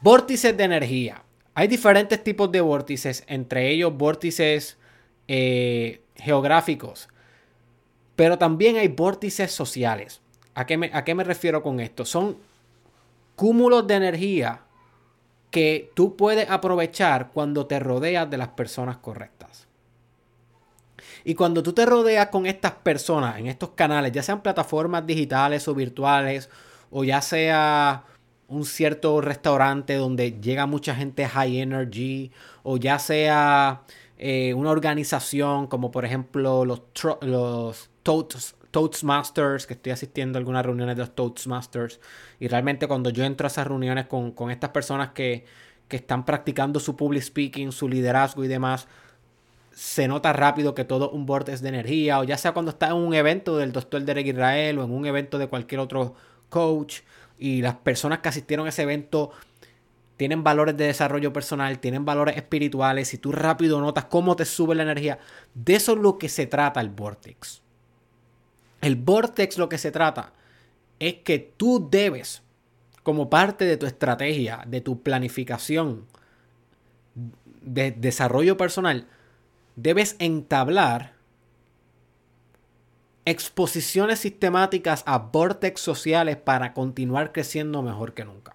Vórtices de energía. Hay diferentes tipos de vórtices, entre ellos vórtices eh, geográficos, pero también hay vórtices sociales. ¿A qué, me, ¿A qué me refiero con esto? Son cúmulos de energía que tú puedes aprovechar cuando te rodeas de las personas correctas. Y cuando tú te rodeas con estas personas en estos canales, ya sean plataformas digitales o virtuales, o ya sea un cierto restaurante donde llega mucha gente high energy, o ya sea eh, una organización como por ejemplo los, los Toastmasters, que estoy asistiendo a algunas reuniones de los Toastmasters, y realmente cuando yo entro a esas reuniones con, estas personas que, que están practicando su public speaking, su liderazgo y demás, se nota rápido que todo un vortex de energía, o ya sea cuando está en un evento del doctor Derek Israel o en un evento de cualquier otro coach, y las personas que asistieron a ese evento tienen valores de desarrollo personal, tienen valores espirituales, y tú rápido notas cómo te sube la energía. De eso es lo que se trata el Vortex. El Vortex lo que se trata es que tú debes, como parte de tu estrategia, de tu planificación de desarrollo personal, debes entablar exposiciones sistemáticas a vortex sociales para continuar creciendo mejor que nunca.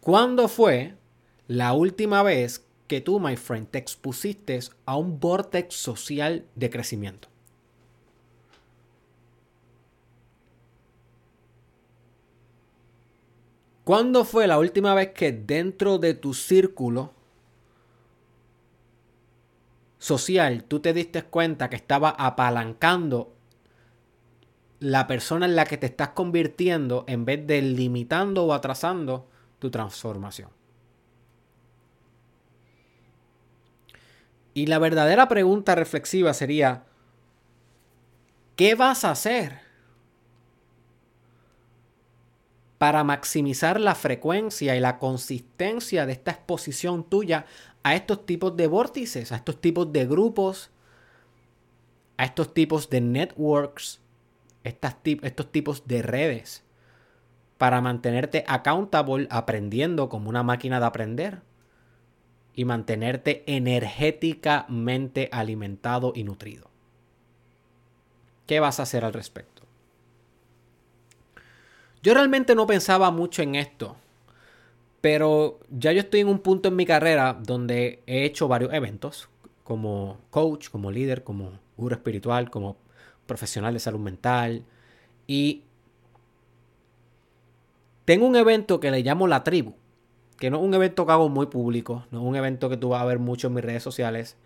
¿Cuándo fue la última vez que tú, my friend, te expusiste a un vortex social de crecimiento? ¿Cuándo fue la última vez que dentro de tu círculo social tú te diste cuenta que estaba apalancando la persona en la que te estás convirtiendo en vez de limitando o atrasando tu transformación. Y la verdadera pregunta reflexiva sería, ¿qué vas a hacer para maximizar la frecuencia y la consistencia de esta exposición tuya a estos tipos de vórtices, a estos tipos de grupos, a estos tipos de networks, estos tipos de redes? para mantenerte accountable aprendiendo como una máquina de aprender y mantenerte energéticamente alimentado y nutrido. ¿Qué vas a hacer al respecto? Yo realmente no pensaba mucho en esto, pero ya yo estoy en un punto en mi carrera donde he hecho varios eventos como coach, como líder, como guru espiritual, como profesional de salud mental y tengo un evento que le llamo La Tribu, que no es un evento que hago muy público, no es un evento que tú vas a ver mucho en mis redes sociales.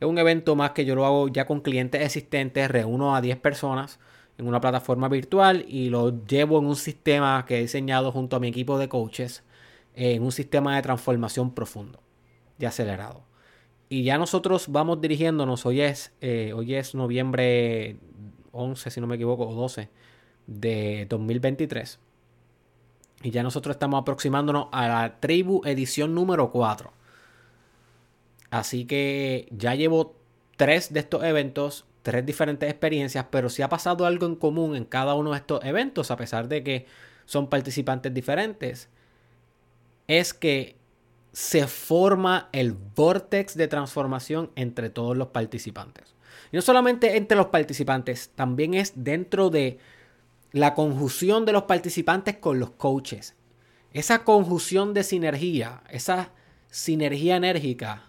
Es un evento más que yo lo hago ya con clientes existentes, reúno a 10 personas en una plataforma virtual y lo llevo en un sistema que he diseñado junto a mi equipo de coaches, en un sistema de transformación profundo y acelerado. Y ya nosotros vamos dirigiéndonos, hoy es, eh, hoy es noviembre 11, si no me equivoco, o 12 de 2023. Y ya nosotros estamos aproximándonos a la tribu edición número 4. Así que ya llevo tres de estos eventos, tres diferentes experiencias, pero si ha pasado algo en común en cada uno de estos eventos, a pesar de que son participantes diferentes. Es que se forma el vortex de transformación entre todos los participantes. Y no solamente entre los participantes, también es dentro de la conjunción de los participantes con los coaches. Esa conjunción de sinergia, esa sinergia enérgica,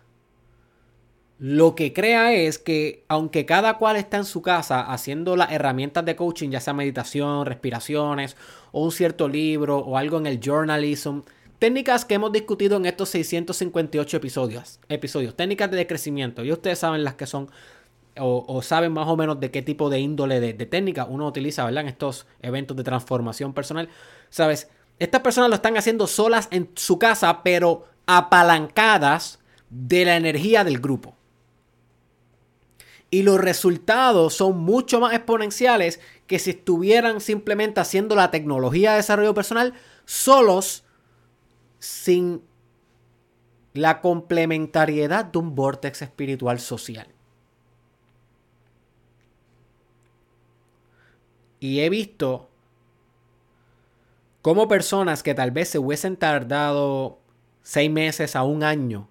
lo que crea es que aunque cada cual está en su casa haciendo las herramientas de coaching, ya sea meditación, respiraciones, o un cierto libro, o algo en el journalism, técnicas que hemos discutido en estos 658 episodios, episodios técnicas de crecimiento, y ustedes saben las que son o, saben más o menos de qué tipo de índole de, técnica uno utiliza, ¿verdad? En estos eventos de transformación personal. Sabes, estas personas lo están haciendo solas en su casa, pero apalancadas de la energía del grupo. Y los resultados son mucho más exponenciales que si estuvieran simplemente haciendo la tecnología de desarrollo personal solos, sin la complementariedad de un vortex espiritual social. Y he visto Como personas que tal vez se hubiesen tardado seis meses a un año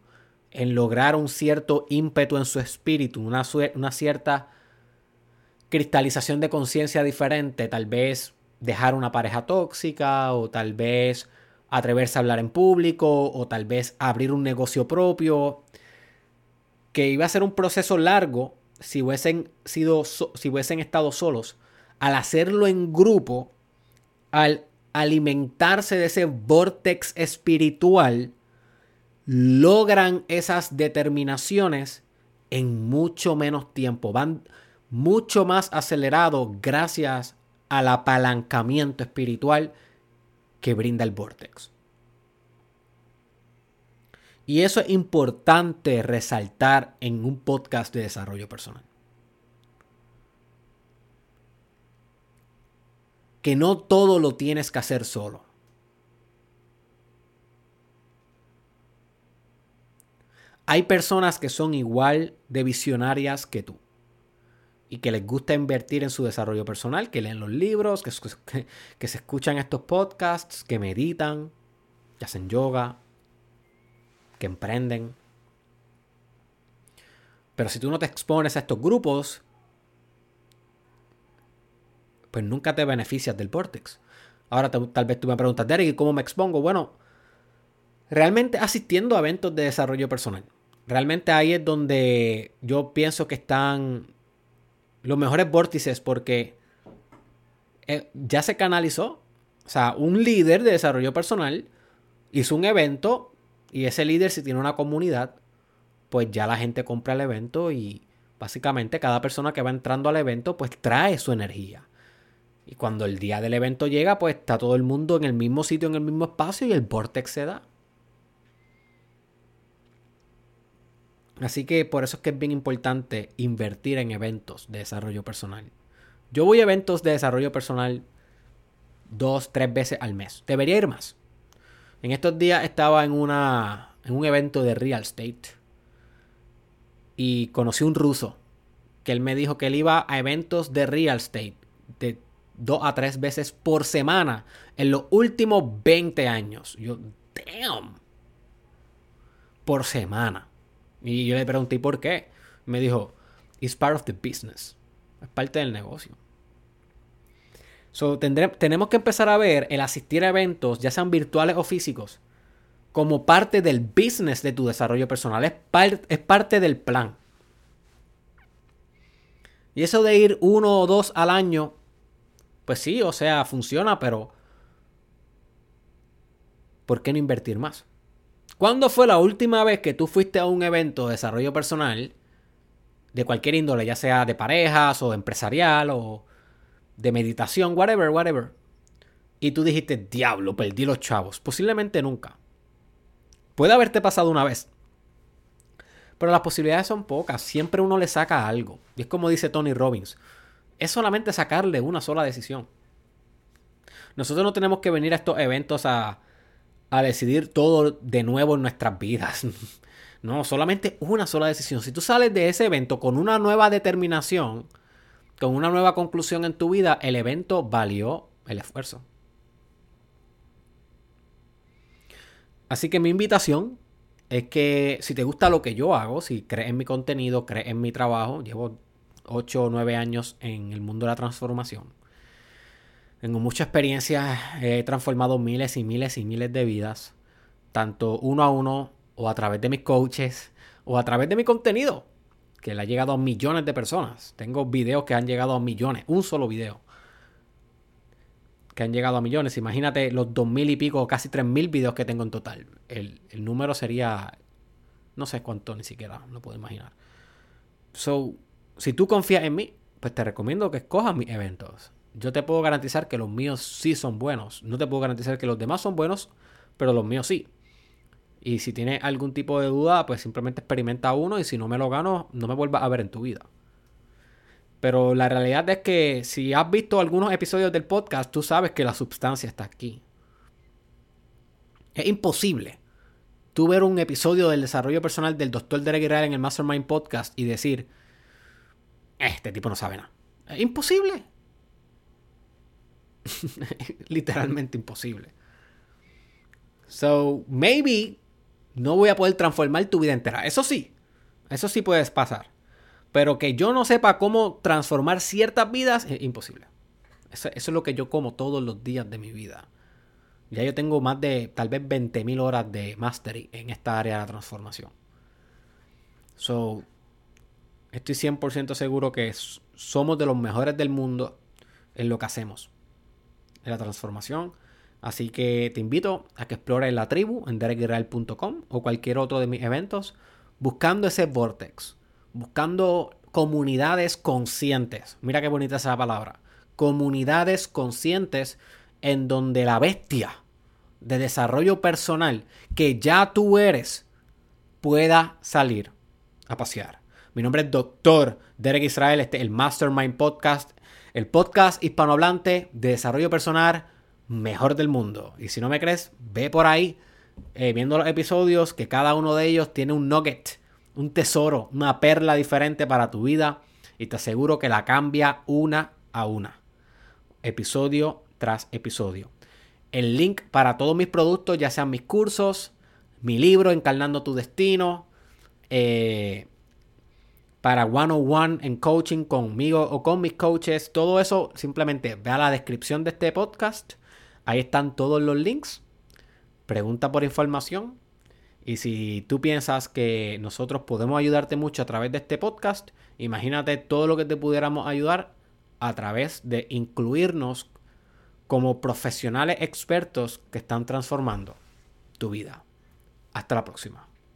en lograr un cierto ímpetu en su espíritu, una, una cierta cristalización de conciencia diferente, tal vez dejar una pareja tóxica o tal vez atreverse a hablar en público o tal vez abrir un negocio propio, que iba a ser un proceso largo si hubiesen sido si hubiesen estado solos, al hacerlo en grupo, al alimentarse de ese vortex espiritual, logran esas determinaciones en mucho menos tiempo. Van mucho más acelerado gracias al apalancamiento espiritual que brinda el vortex. Y eso es importante resaltar en un podcast de desarrollo personal. Que no todo lo tienes que hacer solo. Hay personas que son igual de visionarias que tú y que les gusta invertir en su desarrollo personal, que leen los libros, que, se escuchan estos podcasts, que meditan, que hacen yoga, que emprenden. Pero si tú no te expones a estos grupos, pues nunca te beneficias del Vortex. Ahora tal vez tú me preguntas, Derek, ¿cómo me expongo? Bueno, realmente asistiendo a eventos de desarrollo personal. Realmente ahí es donde yo pienso que están los mejores vórtices porque eh, ya se canalizó. O sea, un líder de desarrollo personal hizo un evento y ese líder si tiene una comunidad, pues ya la gente compra el evento y básicamente cada persona que va entrando al evento pues trae su energía. Y cuando el día del evento llega, pues está todo el mundo en el mismo sitio, en el mismo espacio y el vortex se da. Así que por eso es que es bien importante invertir en eventos de desarrollo personal. Yo voy a eventos de desarrollo personal dos, tres veces al mes. Debería ir más. En estos días estaba en, una, en un evento de real estate y conocí un ruso que él me dijo que él iba a eventos de real estate de dos a tres veces por semana en los últimos 20 años. Yo, damn. Por semana. Y yo le pregunté, ¿por qué? Me dijo, it's part of the business. Es parte del negocio. So, tenemos que empezar a ver el asistir a eventos, ya sean virtuales o físicos, como parte del business de tu desarrollo personal. Es, es parte del plan. Y eso de ir uno o dos al año, pues sí, o sea, funciona, pero ¿por qué no invertir más? ¿Cuándo fue la última vez que tú fuiste a un evento de desarrollo personal de cualquier índole, ya sea de parejas o empresarial o de meditación, whatever, whatever? Y tú dijiste, diablo, perdí los chavos. Posiblemente nunca. Puede haberte pasado una vez. Pero las posibilidades son pocas. Siempre uno le saca algo. Y es como dice Tony Robbins. Es solamente sacarle una sola decisión. Nosotros no tenemos que venir a estos eventos a a decidir todo de nuevo en nuestras vidas. No, solamente una sola decisión. Si tú sales de ese evento con una nueva determinación, con una nueva conclusión en tu vida, el evento valió el esfuerzo. Así que mi invitación es que si te gusta lo que yo hago, si crees en mi contenido, crees en mi trabajo, llevo 8 o 9 años en el mundo de la transformación tengo mucha experiencia, he transformado miles y miles y miles de vidas, tanto uno a uno o a través de mis coaches o a través de mi contenido, que le ha llegado a millones de personas. Tengo videos que han llegado a millones, un solo video que han llegado a millones. Imagínate los dos mil y pico, casi tres mil videos que tengo en total. El, el, número sería, no sé cuánto ni siquiera, no puedo imaginar. So, si tú confías en mí, pues te recomiendo que escojas mis eventos yo te puedo garantizar que los míos sí son buenos. No te puedo garantizar que los demás son buenos, pero los míos sí. Y si tienes algún tipo de duda, pues simplemente experimenta uno y si no me lo gano, no me vuelvas a ver en tu vida. Pero la realidad es que si has visto algunos episodios del podcast, tú sabes que la sustancia está aquí. Es imposible tú ver un episodio del desarrollo personal del Dr. Derek Israel en el Mastermind Podcast y decir, este tipo no sabe nada. Es imposible. Literalmente imposible. So, maybe no voy a poder transformar tu vida entera. Eso sí, eso sí puedes pasar. Pero que yo no sepa cómo transformar ciertas vidas es imposible. Eso, es lo que yo como todos los días de mi vida. Ya yo tengo más de tal vez 20.000 horas de mastery en esta área de la transformación. So, estoy 100% seguro que somos de los mejores del mundo en lo que hacemos. La transformación. Así que te invito a que explores la tribu en derekisrael.com o cualquier otro de mis eventos buscando ese vortex, buscando comunidades conscientes. Mira qué bonita esa palabra. Comunidades conscientes en donde la bestia de desarrollo personal que ya tú eres pueda salir a pasear. Mi nombre es Doctor Derek Israel, este es el Mastermind Podcast, el podcast hispanohablante de desarrollo personal mejor del mundo. Y si no me crees, ve por ahí eh, viendo los episodios que cada uno de ellos tiene un nugget, un tesoro, una perla diferente para tu vida y te aseguro que la cambia una a una, episodio tras episodio. El link para todos mis productos, ya sean mis cursos, mi libro Encarnando tu Destino, eh, para one-on-one en coaching conmigo o con mis coaches, todo eso simplemente ve a la descripción de este podcast. Ahí están todos los links. Pregunta por información. Y si tú piensas que nosotros podemos ayudarte mucho a través de este podcast, imagínate todo lo que te pudiéramos ayudar a través de incluirnos como profesionales expertos que están transformando tu vida. Hasta la próxima.